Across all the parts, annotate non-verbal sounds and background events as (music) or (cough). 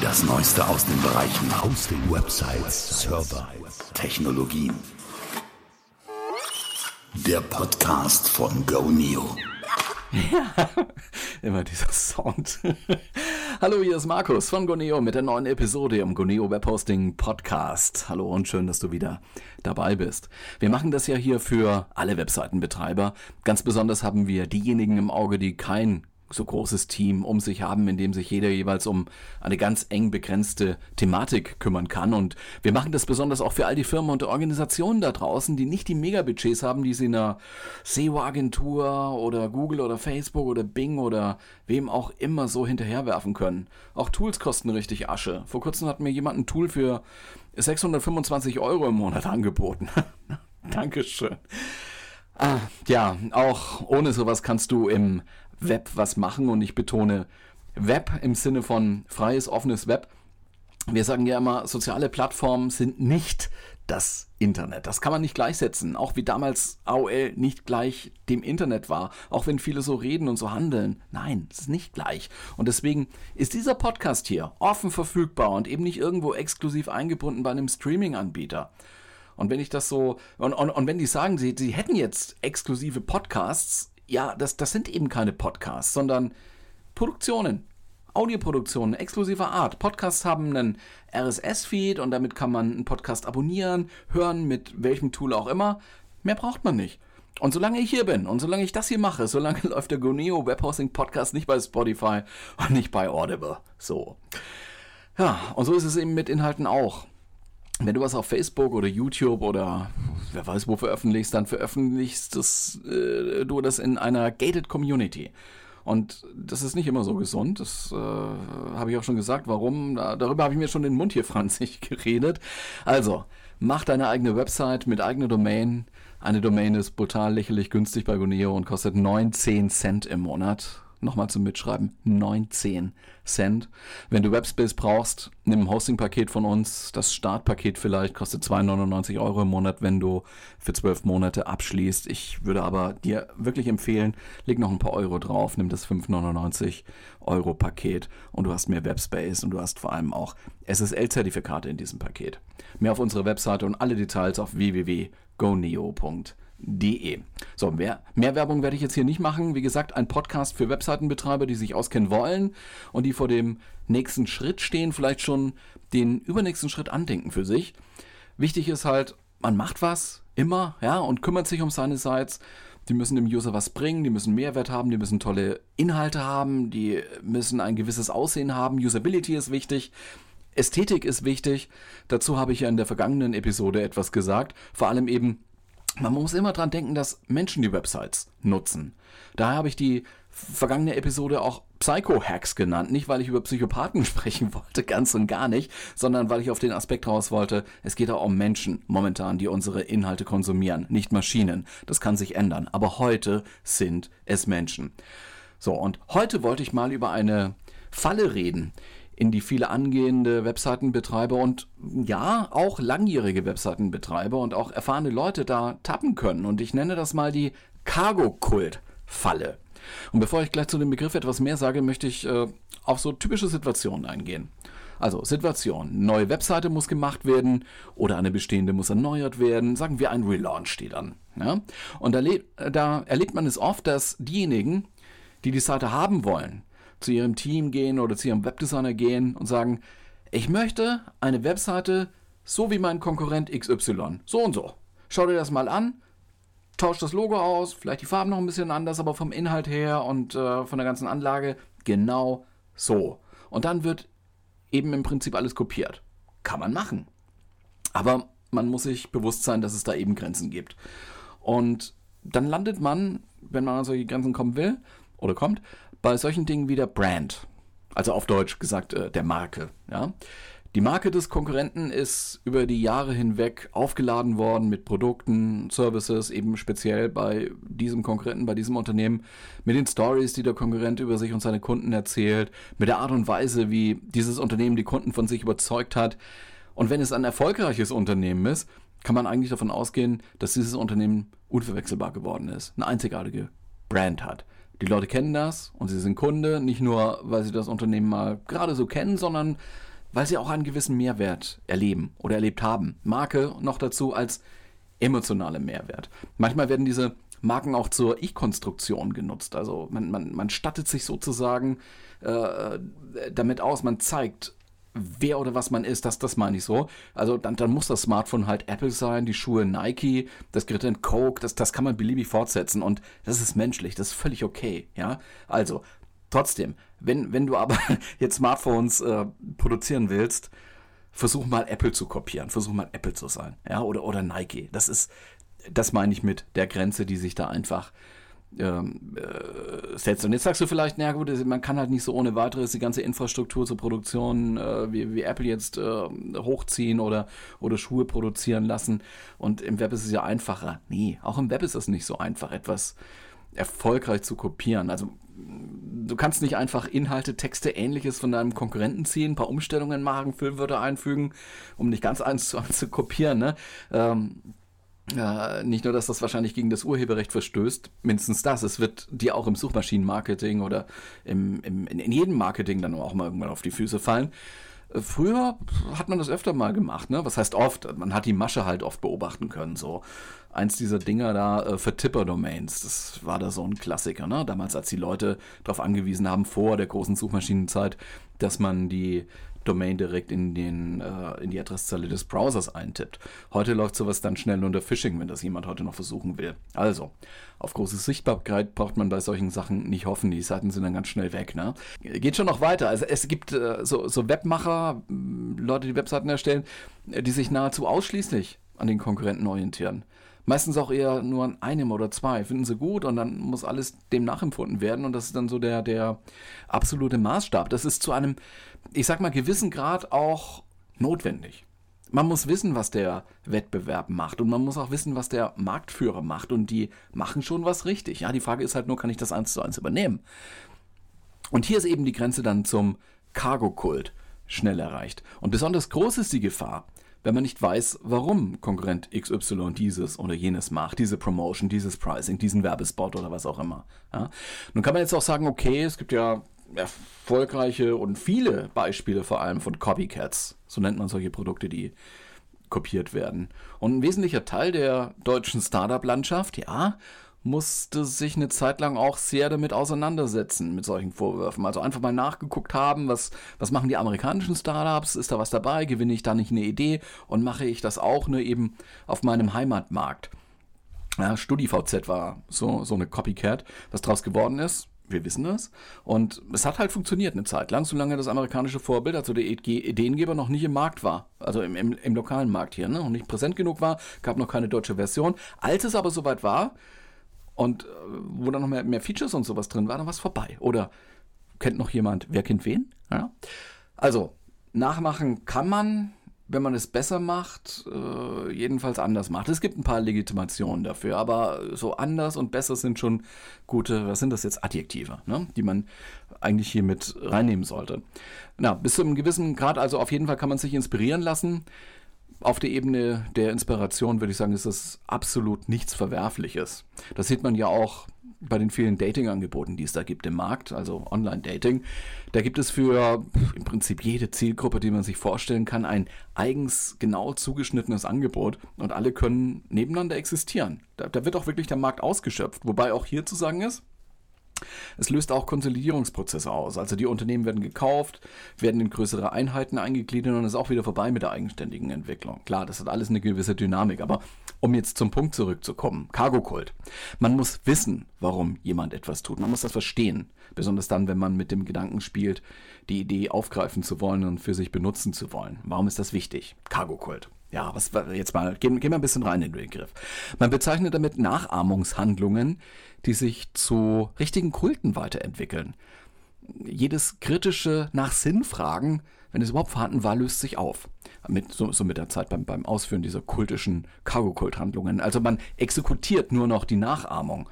Das Neueste aus den Bereichen Hosting, Websites, Server, Technologien. Der Podcast von GoNeo. Ja, (laughs) immer dieser Sound. (laughs) Hallo, hier ist Markus von Goneo mit der neuen Episode im Goneo Webhosting Podcast. Hallo und schön, dass du wieder dabei bist. Wir machen das ja hier für alle Webseitenbetreiber. Ganz besonders haben wir diejenigen im Auge, die kein so großes Team um sich haben, in dem sich jeder jeweils um eine ganz eng begrenzte Thematik kümmern kann. Und wir machen das besonders auch für all die Firmen und Organisationen da draußen, die nicht die Megabudgets haben, die sie in einer SEO-Agentur oder Google oder Facebook oder Bing oder wem auch immer so hinterherwerfen können. Auch Tools kosten richtig Asche. Vor kurzem hat mir jemand ein Tool für 625 Euro im Monat angeboten. (laughs) Dankeschön. Ah, ja, auch ohne sowas kannst du im Web was machen und ich betone Web im Sinne von freies, offenes Web. Wir sagen ja immer, soziale Plattformen sind nicht das Internet. Das kann man nicht gleichsetzen. Auch wie damals AOL nicht gleich dem Internet war. Auch wenn viele so reden und so handeln. Nein, es ist nicht gleich. Und deswegen ist dieser Podcast hier offen verfügbar und eben nicht irgendwo exklusiv eingebunden bei einem Streaming-Anbieter. Und wenn ich das so, und, und, und wenn die sagen, sie, sie hätten jetzt exklusive Podcasts, ja, das, das sind eben keine Podcasts, sondern Produktionen. Audioproduktionen exklusiver Art. Podcasts haben einen RSS-Feed und damit kann man einen Podcast abonnieren, hören, mit welchem Tool auch immer. Mehr braucht man nicht. Und solange ich hier bin und solange ich das hier mache, solange (laughs) läuft der Goneo Webhosting Podcast nicht bei Spotify und nicht bei Audible. So. Ja, und so ist es eben mit Inhalten auch wenn du was auf Facebook oder YouTube oder wer weiß wo veröffentlichst, dann veröffentlichst das, äh, du das in einer gated Community. Und das ist nicht immer so gesund. Das äh, habe ich auch schon gesagt. Warum? Da, darüber habe ich mir schon den Mund hier (laughs) franzig geredet. Also, mach deine eigene Website mit eigener Domain. Eine Domain ist brutal lächerlich günstig bei Goneo und kostet 19 Cent im Monat nochmal zum Mitschreiben, 19 Cent. Wenn du Webspace brauchst, nimm ein Hosting-Paket von uns. Das Startpaket vielleicht kostet 2,99 Euro im Monat, wenn du für 12 Monate abschließt. Ich würde aber dir wirklich empfehlen, leg noch ein paar Euro drauf, nimm das 5,99 Euro Paket und du hast mehr Webspace und du hast vor allem auch SSL-Zertifikate in diesem Paket. Mehr auf unserer Webseite und alle Details auf www.goneo.de De. So, mehr, mehr Werbung werde ich jetzt hier nicht machen. Wie gesagt, ein Podcast für Webseitenbetreiber, die sich auskennen wollen und die vor dem nächsten Schritt stehen, vielleicht schon den übernächsten Schritt andenken für sich. Wichtig ist halt, man macht was immer, ja, und kümmert sich um seine Sites. Die müssen dem User was bringen, die müssen Mehrwert haben, die müssen tolle Inhalte haben, die müssen ein gewisses Aussehen haben. Usability ist wichtig. Ästhetik ist wichtig. Dazu habe ich ja in der vergangenen Episode etwas gesagt. Vor allem eben man muss immer dran denken, dass Menschen die Websites nutzen. Daher habe ich die vergangene Episode auch Psycho-Hacks genannt. Nicht, weil ich über Psychopathen (laughs) sprechen wollte, ganz und gar nicht, sondern weil ich auf den Aspekt raus wollte, es geht auch um Menschen momentan, die unsere Inhalte konsumieren, nicht Maschinen. Das kann sich ändern. Aber heute sind es Menschen. So, und heute wollte ich mal über eine Falle reden, in die viele angehende Webseitenbetreiber und ja, auch langjährige Webseitenbetreiber und auch erfahrene Leute da tappen können. Und ich nenne das mal die Cargo-Kult-Falle. Und bevor ich gleich zu dem Begriff etwas mehr sage, möchte ich äh, auf so typische Situationen eingehen. Also Situation, neue Webseite muss gemacht werden oder eine bestehende muss erneuert werden, sagen wir ein Relaunch steht an. Ja? Und da, da erlebt man es oft, dass diejenigen, die die Seite haben wollen, zu ihrem Team gehen oder zu ihrem Webdesigner gehen und sagen, ich möchte eine Webseite so wie mein Konkurrent XY. So und so. Schau dir das mal an, tausch das Logo aus, vielleicht die Farben noch ein bisschen anders, aber vom Inhalt her und äh, von der ganzen Anlage genau so. Und dann wird eben im Prinzip alles kopiert. Kann man machen. Aber man muss sich bewusst sein, dass es da eben Grenzen gibt. Und dann landet man, wenn man an solche Grenzen kommen will oder kommt, bei solchen Dingen wie der Brand, also auf Deutsch gesagt äh, der Marke. Ja? Die Marke des Konkurrenten ist über die Jahre hinweg aufgeladen worden mit Produkten, Services, eben speziell bei diesem Konkurrenten, bei diesem Unternehmen, mit den Stories, die der Konkurrent über sich und seine Kunden erzählt, mit der Art und Weise, wie dieses Unternehmen die Kunden von sich überzeugt hat. Und wenn es ein erfolgreiches Unternehmen ist, kann man eigentlich davon ausgehen, dass dieses Unternehmen unverwechselbar geworden ist, eine einzigartige Brand hat. Die Leute kennen das und sie sind Kunde, nicht nur, weil sie das Unternehmen mal gerade so kennen, sondern weil sie auch einen gewissen Mehrwert erleben oder erlebt haben. Marke noch dazu als emotionale Mehrwert. Manchmal werden diese Marken auch zur Ich-Konstruktion genutzt. Also man, man, man stattet sich sozusagen äh, damit aus, man zeigt, wer oder was man ist, das, das meine ich so. Also dann, dann muss das Smartphone halt Apple sein, die Schuhe Nike, das Gerät in Coke, das, das kann man beliebig fortsetzen und das ist menschlich, das ist völlig okay, ja. Also, trotzdem, wenn, wenn du aber (laughs) jetzt Smartphones äh, produzieren willst, versuch mal Apple zu kopieren, versuch mal Apple zu sein, ja, oder, oder Nike. Das ist, das meine ich mit der Grenze, die sich da einfach ähm, äh, setzt. Und jetzt sagst du vielleicht, na gut, man kann halt nicht so ohne weiteres die ganze Infrastruktur zur Produktion äh, wie, wie, Apple jetzt äh, hochziehen oder, oder Schuhe produzieren lassen. Und im Web ist es ja einfacher. Nee, auch im Web ist es nicht so einfach, etwas erfolgreich zu kopieren. Also du kannst nicht einfach Inhalte, Texte, ähnliches von deinem Konkurrenten ziehen, ein paar Umstellungen machen, Füllwörter einfügen, um nicht ganz eins zu eins zu kopieren. Ne? Ähm, äh, nicht nur, dass das wahrscheinlich gegen das Urheberrecht verstößt, mindestens das, es wird dir auch im Suchmaschinenmarketing oder im, im, in jedem Marketing dann auch mal irgendwann auf die Füße fallen. Früher hat man das öfter mal gemacht, ne? Was heißt oft? Man hat die Masche halt oft beobachten können. So eins dieser Dinger da äh, für Tipper-Domains, das war da so ein Klassiker, ne? Damals, als die Leute darauf angewiesen haben, vor der großen Suchmaschinenzeit, dass man die Domain direkt in, den, äh, in die Adresszeile des Browsers eintippt. Heute läuft sowas dann schnell unter Phishing, wenn das jemand heute noch versuchen will. Also, auf große Sichtbarkeit braucht man bei solchen Sachen nicht hoffen. Die Seiten sind dann ganz schnell weg. Ne? Geht schon noch weiter. Also es gibt äh, so, so Webmacher, Leute, die Webseiten erstellen, die sich nahezu ausschließlich an den Konkurrenten orientieren. Meistens auch eher nur an einem oder zwei. Finden sie gut und dann muss alles dem nachempfunden werden und das ist dann so der, der absolute Maßstab. Das ist zu einem, ich sag mal, gewissen Grad auch notwendig. Man muss wissen, was der Wettbewerb macht und man muss auch wissen, was der Marktführer macht und die machen schon was richtig. Ja, die Frage ist halt nur, kann ich das eins zu eins übernehmen? Und hier ist eben die Grenze dann zum Cargo-Kult schnell erreicht. Und besonders groß ist die Gefahr, wenn man nicht weiß, warum Konkurrent XY dieses oder jenes macht, diese Promotion, dieses Pricing, diesen Werbespot oder was auch immer. Ja? Nun kann man jetzt auch sagen, okay, es gibt ja erfolgreiche und viele Beispiele vor allem von Copycats. So nennt man solche Produkte, die kopiert werden. Und ein wesentlicher Teil der deutschen Startup-Landschaft, ja, musste sich eine Zeit lang auch sehr damit auseinandersetzen, mit solchen Vorwürfen. Also einfach mal nachgeguckt haben, was, was machen die amerikanischen Startups, ist da was dabei, gewinne ich da nicht eine Idee und mache ich das auch nur eben auf meinem Heimatmarkt. Ja, StudiVZ war so, so eine Copycat. Was draus geworden ist, wir wissen das. Und es hat halt funktioniert eine Zeit lang, solange das amerikanische Vorbild, also der Ideengeber, noch nicht im Markt war. Also im, im, im lokalen Markt hier, ne? noch nicht präsent genug war, gab noch keine deutsche Version. Als es aber soweit war, und äh, wo dann noch mehr, mehr Features und sowas drin war, dann war es vorbei. Oder kennt noch jemand, wer kennt wen? Ja? Also, nachmachen kann man, wenn man es besser macht, äh, jedenfalls anders macht. Es gibt ein paar Legitimationen dafür, aber so anders und besser sind schon gute, was sind das jetzt, Adjektive, ne? die man eigentlich hier mit reinnehmen sollte. Na, bis zu einem gewissen Grad, also auf jeden Fall kann man sich inspirieren lassen auf der Ebene der Inspiration würde ich sagen, ist das absolut nichts Verwerfliches. Das sieht man ja auch bei den vielen Dating-Angeboten, die es da gibt im Markt, also Online-Dating. Da gibt es für im Prinzip jede Zielgruppe, die man sich vorstellen kann, ein eigens genau zugeschnittenes Angebot und alle können nebeneinander existieren. Da, da wird auch wirklich der Markt ausgeschöpft. Wobei auch hier zu sagen ist, es löst auch Konsolidierungsprozesse aus. Also die Unternehmen werden gekauft, werden in größere Einheiten eingegliedert und ist auch wieder vorbei mit der eigenständigen Entwicklung. Klar, das hat alles eine gewisse Dynamik, aber um jetzt zum Punkt zurückzukommen, Cargo-Kult. Man muss wissen, warum jemand etwas tut. Man muss das verstehen. Besonders dann, wenn man mit dem Gedanken spielt, die Idee aufgreifen zu wollen und für sich benutzen zu wollen. Warum ist das wichtig? Cargo-Kult. Ja, was jetzt mal, gehen, gehen wir ein bisschen rein in den Begriff. Man bezeichnet damit Nachahmungshandlungen, die sich zu richtigen Kulten weiterentwickeln. Jedes kritische nach Sinn fragen, wenn es überhaupt vorhanden war, löst sich auf. Mit, so, so mit der Zeit beim, beim Ausführen dieser kultischen Cargo-Kult-Handlungen. Also man exekutiert nur noch die Nachahmung.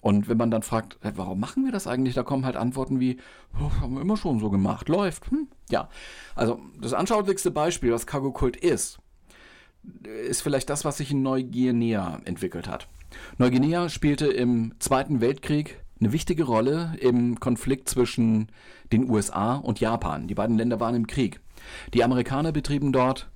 Und wenn man dann fragt, warum machen wir das eigentlich, da kommen halt Antworten wie, oh, haben wir immer schon so gemacht, läuft. Hm? Ja, also das anschaulichste Beispiel, was Cargo-Kult ist, ist vielleicht das, was sich in Neuguinea entwickelt hat. Neuguinea spielte im Zweiten Weltkrieg eine wichtige Rolle im Konflikt zwischen den USA und Japan. Die beiden Länder waren im Krieg. Die Amerikaner betrieben dort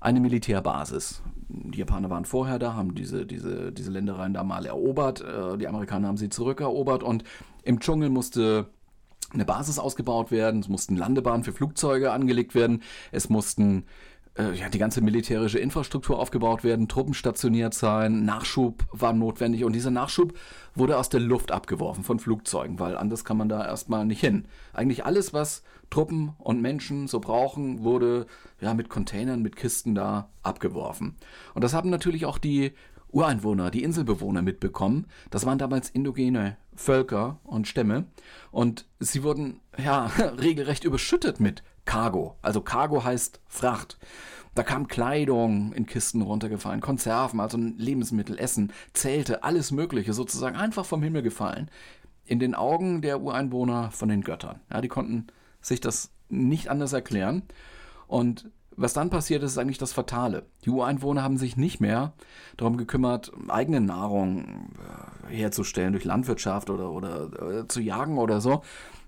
eine Militärbasis. Die Japaner waren vorher da, haben diese, diese, diese Ländereien da mal erobert. Äh, die Amerikaner haben sie zurückerobert und im Dschungel musste eine Basis ausgebaut werden, es mussten Landebahnen für Flugzeuge angelegt werden, es mussten äh, ja, die ganze militärische Infrastruktur aufgebaut werden, Truppen stationiert sein, Nachschub war notwendig und dieser Nachschub wurde aus der Luft abgeworfen von Flugzeugen, weil anders kann man da erstmal nicht hin. Eigentlich alles, was Truppen und Menschen so brauchen, wurde ja mit Containern, mit Kisten da abgeworfen. Und das haben natürlich auch die Ureinwohner, die Inselbewohner mitbekommen. Das waren damals indogene Völker und Stämme und sie wurden ja (laughs) regelrecht überschüttet mit Cargo. Also Cargo heißt Fracht. Da kam Kleidung in Kisten runtergefallen, Konserven, also Lebensmittel, Essen, Zelte, alles Mögliche sozusagen einfach vom Himmel gefallen. In den Augen der Ureinwohner von den Göttern. Ja, die konnten sich das nicht anders erklären. Und was dann passiert ist, ist eigentlich das Fatale. Die Ureinwohner haben sich nicht mehr darum gekümmert, eigene Nahrung äh, herzustellen durch Landwirtschaft oder, oder äh, zu jagen oder so.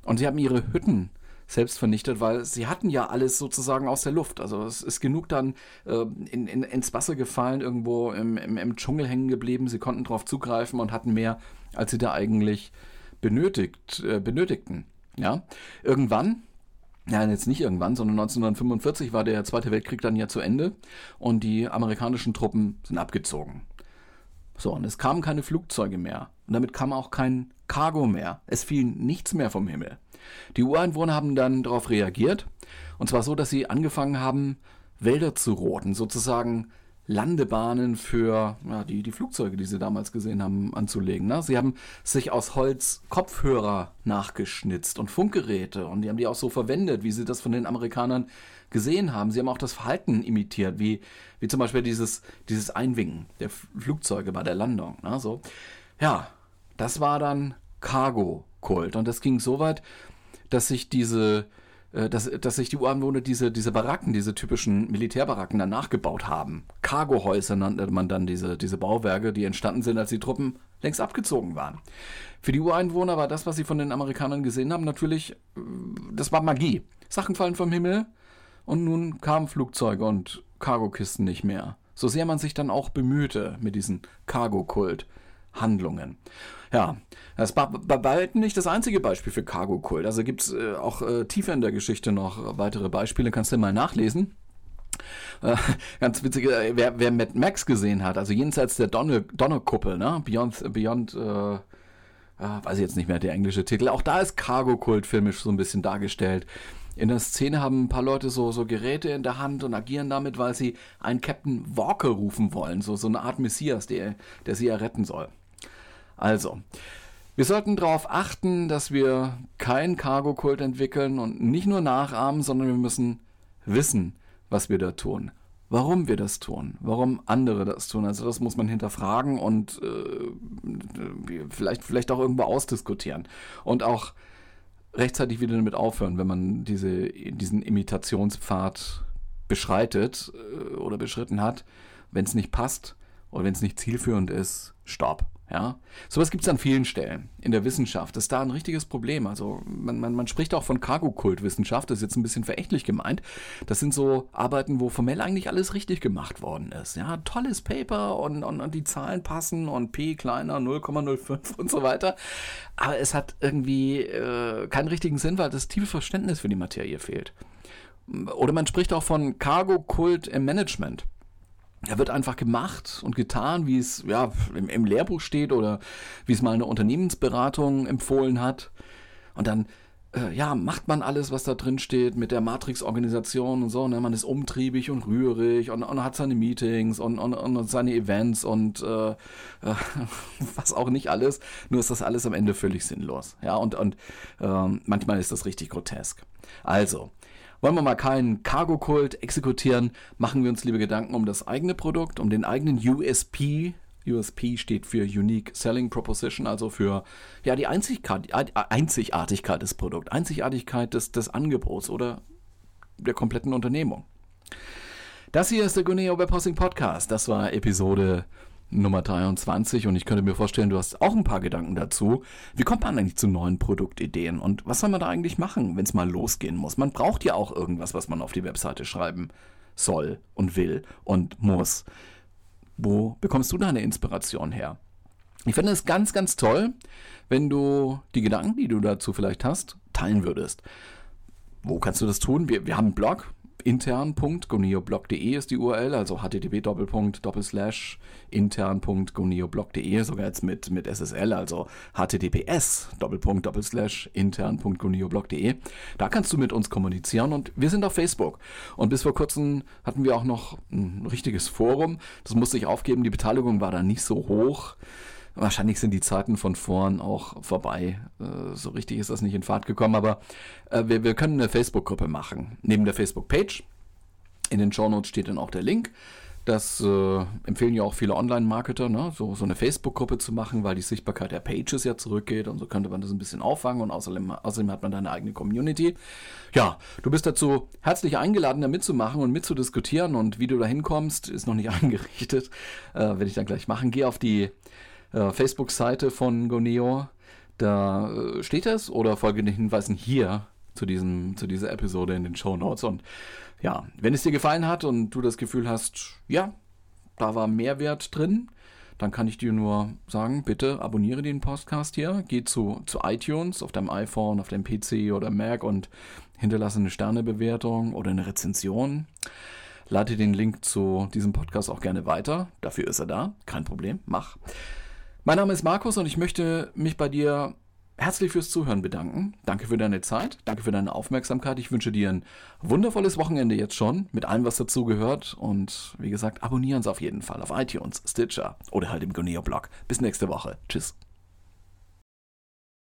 Und sie haben ihre Hütten selbst vernichtet, weil sie hatten ja alles sozusagen aus der Luft. Also es ist genug dann äh, in, in, ins Wasser gefallen, irgendwo im, im, im Dschungel hängen geblieben. Sie konnten darauf zugreifen und hatten mehr, als sie da eigentlich benötigt, äh, benötigten. Ja, irgendwann ja, jetzt nicht irgendwann, sondern 1945 war der Zweite Weltkrieg dann ja zu Ende und die amerikanischen Truppen sind abgezogen. So, und es kamen keine Flugzeuge mehr. Und damit kam auch kein Cargo mehr. Es fiel nichts mehr vom Himmel. Die Ureinwohner haben dann darauf reagiert. Und zwar so, dass sie angefangen haben, Wälder zu roten, sozusagen Landebahnen für ja, die, die Flugzeuge, die sie damals gesehen haben, anzulegen. Ne? Sie haben sich aus Holz Kopfhörer nachgeschnitzt und Funkgeräte und die haben die auch so verwendet, wie sie das von den Amerikanern gesehen haben. Sie haben auch das Verhalten imitiert, wie, wie zum Beispiel dieses, dieses Einwinken der Flugzeuge bei der Landung. Ne? So. Ja, das war dann Cargo-Kult und das ging so weit, dass sich diese, äh, dass, dass sich die Ureinwohner diese, diese Baracken, diese typischen Militärbaracken dann nachgebaut haben. Cargohäuser nannte man dann diese, diese Bauwerke, die entstanden sind, als die Truppen längst abgezogen waren. Für die Ureinwohner war das, was sie von den Amerikanern gesehen haben, natürlich, äh, das war Magie. Sachen fallen vom Himmel und nun kamen Flugzeuge und Cargokisten nicht mehr. So sehr man sich dann auch bemühte mit diesen Cargo-Kult-Handlungen. Ja, das war bei weitem nicht das einzige Beispiel für Cargo-Kult. Also gibt es äh, auch äh, tiefer in der Geschichte noch weitere Beispiele, kannst du mal nachlesen. Äh, (laughs) ganz witzig, äh, wer, wer Mad Max gesehen hat, also jenseits der Donner, Donnerkuppel, ne? Beyond, Beyond äh, äh, weiß ich jetzt nicht mehr der englische Titel, auch da ist Cargo-Kult filmisch so ein bisschen dargestellt. In der Szene haben ein paar Leute so, so Geräte in der Hand und agieren damit, weil sie einen Captain Walker rufen wollen, so, so eine Art Messias, der, der sie erretten soll. Also, wir sollten darauf achten, dass wir keinen Cargo-Kult entwickeln und nicht nur nachahmen, sondern wir müssen wissen, was wir da tun. Warum wir das tun, warum andere das tun. Also das muss man hinterfragen und äh, vielleicht, vielleicht auch irgendwo ausdiskutieren. Und auch rechtzeitig wieder damit aufhören, wenn man diese, diesen Imitationspfad beschreitet äh, oder beschritten hat. Wenn es nicht passt oder wenn es nicht zielführend ist, stopp. Ja, sowas gibt es an vielen Stellen in der Wissenschaft. Das ist da ein richtiges Problem. Also man, man, man spricht auch von Cargo-Kult-Wissenschaft, das ist jetzt ein bisschen verächtlich gemeint. Das sind so Arbeiten, wo formell eigentlich alles richtig gemacht worden ist. Ja, tolles Paper und, und, und die Zahlen passen und P kleiner 0,05 und so weiter. Aber es hat irgendwie äh, keinen richtigen Sinn, weil das tiefe Verständnis für die Materie fehlt. Oder man spricht auch von Cargo-Kult im Management. Er wird einfach gemacht und getan, wie es ja im, im Lehrbuch steht oder wie es mal eine Unternehmensberatung empfohlen hat. Und dann äh, ja, macht man alles, was da drin steht mit der Matrix-Organisation und so. Ne? Man ist umtriebig und rührig und, und hat seine Meetings und, und, und seine Events und äh, äh, (laughs) was auch nicht alles. Nur ist das alles am Ende völlig sinnlos. Ja, und, und ähm, manchmal ist das richtig grotesk. Also, wollen wir mal keinen Cargo-Kult exekutieren, machen wir uns lieber Gedanken um das eigene Produkt, um den eigenen USP. USP steht für Unique Selling Proposition, also für ja, die Einzigartigkeit des Produkts, Einzigartigkeit des, des Angebots oder der kompletten Unternehmung. Das hier ist der Guneo Web Hosting Podcast. Das war Episode Nummer 23 und ich könnte mir vorstellen, du hast auch ein paar Gedanken dazu. Wie kommt man eigentlich zu neuen Produktideen und was soll man da eigentlich machen, wenn es mal losgehen muss? Man braucht ja auch irgendwas, was man auf die Webseite schreiben soll und will und muss. Wo bekommst du deine Inspiration her? Ich finde es ganz, ganz toll, wenn du die Gedanken, die du dazu vielleicht hast, teilen würdest. Wo kannst du das tun? Wir, wir haben einen Blog, intern.goneoblog.de ist die URL, also http intern.goneoblog.de, sogar jetzt mit, mit SSL, also https intern.goneoblog.de. Da kannst du mit uns kommunizieren und wir sind auf Facebook. Und bis vor kurzem hatten wir auch noch ein richtiges Forum. Das musste ich aufgeben, die Beteiligung war da nicht so hoch. Wahrscheinlich sind die Zeiten von vorn auch vorbei. Äh, so richtig ist das nicht in Fahrt gekommen, aber äh, wir, wir können eine Facebook-Gruppe machen. Neben der Facebook-Page. In den Show Notes steht dann auch der Link. Das äh, empfehlen ja auch viele Online-Marketer, ne? so, so eine Facebook-Gruppe zu machen, weil die Sichtbarkeit der Pages ja zurückgeht und so könnte man das ein bisschen auffangen und außerdem, außerdem hat man da eine eigene Community. Ja, du bist dazu herzlich eingeladen, da mitzumachen und mitzudiskutieren und wie du da hinkommst, ist noch nicht (laughs) eingerichtet. Äh, Werde ich dann gleich machen. Geh auf die äh, Facebook-Seite von Goneo. Da äh, steht es oder folge den Hinweisen hier zu, diesem, zu dieser Episode in den Show Notes. Und ja, wenn es dir gefallen hat und du das Gefühl hast, ja, da war Mehrwert drin, dann kann ich dir nur sagen, bitte abonniere den Podcast hier, geh zu, zu iTunes auf deinem iPhone, auf deinem PC oder Mac und hinterlasse eine Sternebewertung oder eine Rezension. Lade den Link zu diesem Podcast auch gerne weiter. Dafür ist er da. Kein Problem. Mach. Mein Name ist Markus und ich möchte mich bei dir herzlich fürs Zuhören bedanken. Danke für deine Zeit, danke für deine Aufmerksamkeit. Ich wünsche dir ein wundervolles Wochenende jetzt schon mit allem, was dazu gehört. Und wie gesagt, abonnieren Sie auf jeden Fall auf iTunes, Stitcher oder halt im Goneo-Blog. Bis nächste Woche. Tschüss.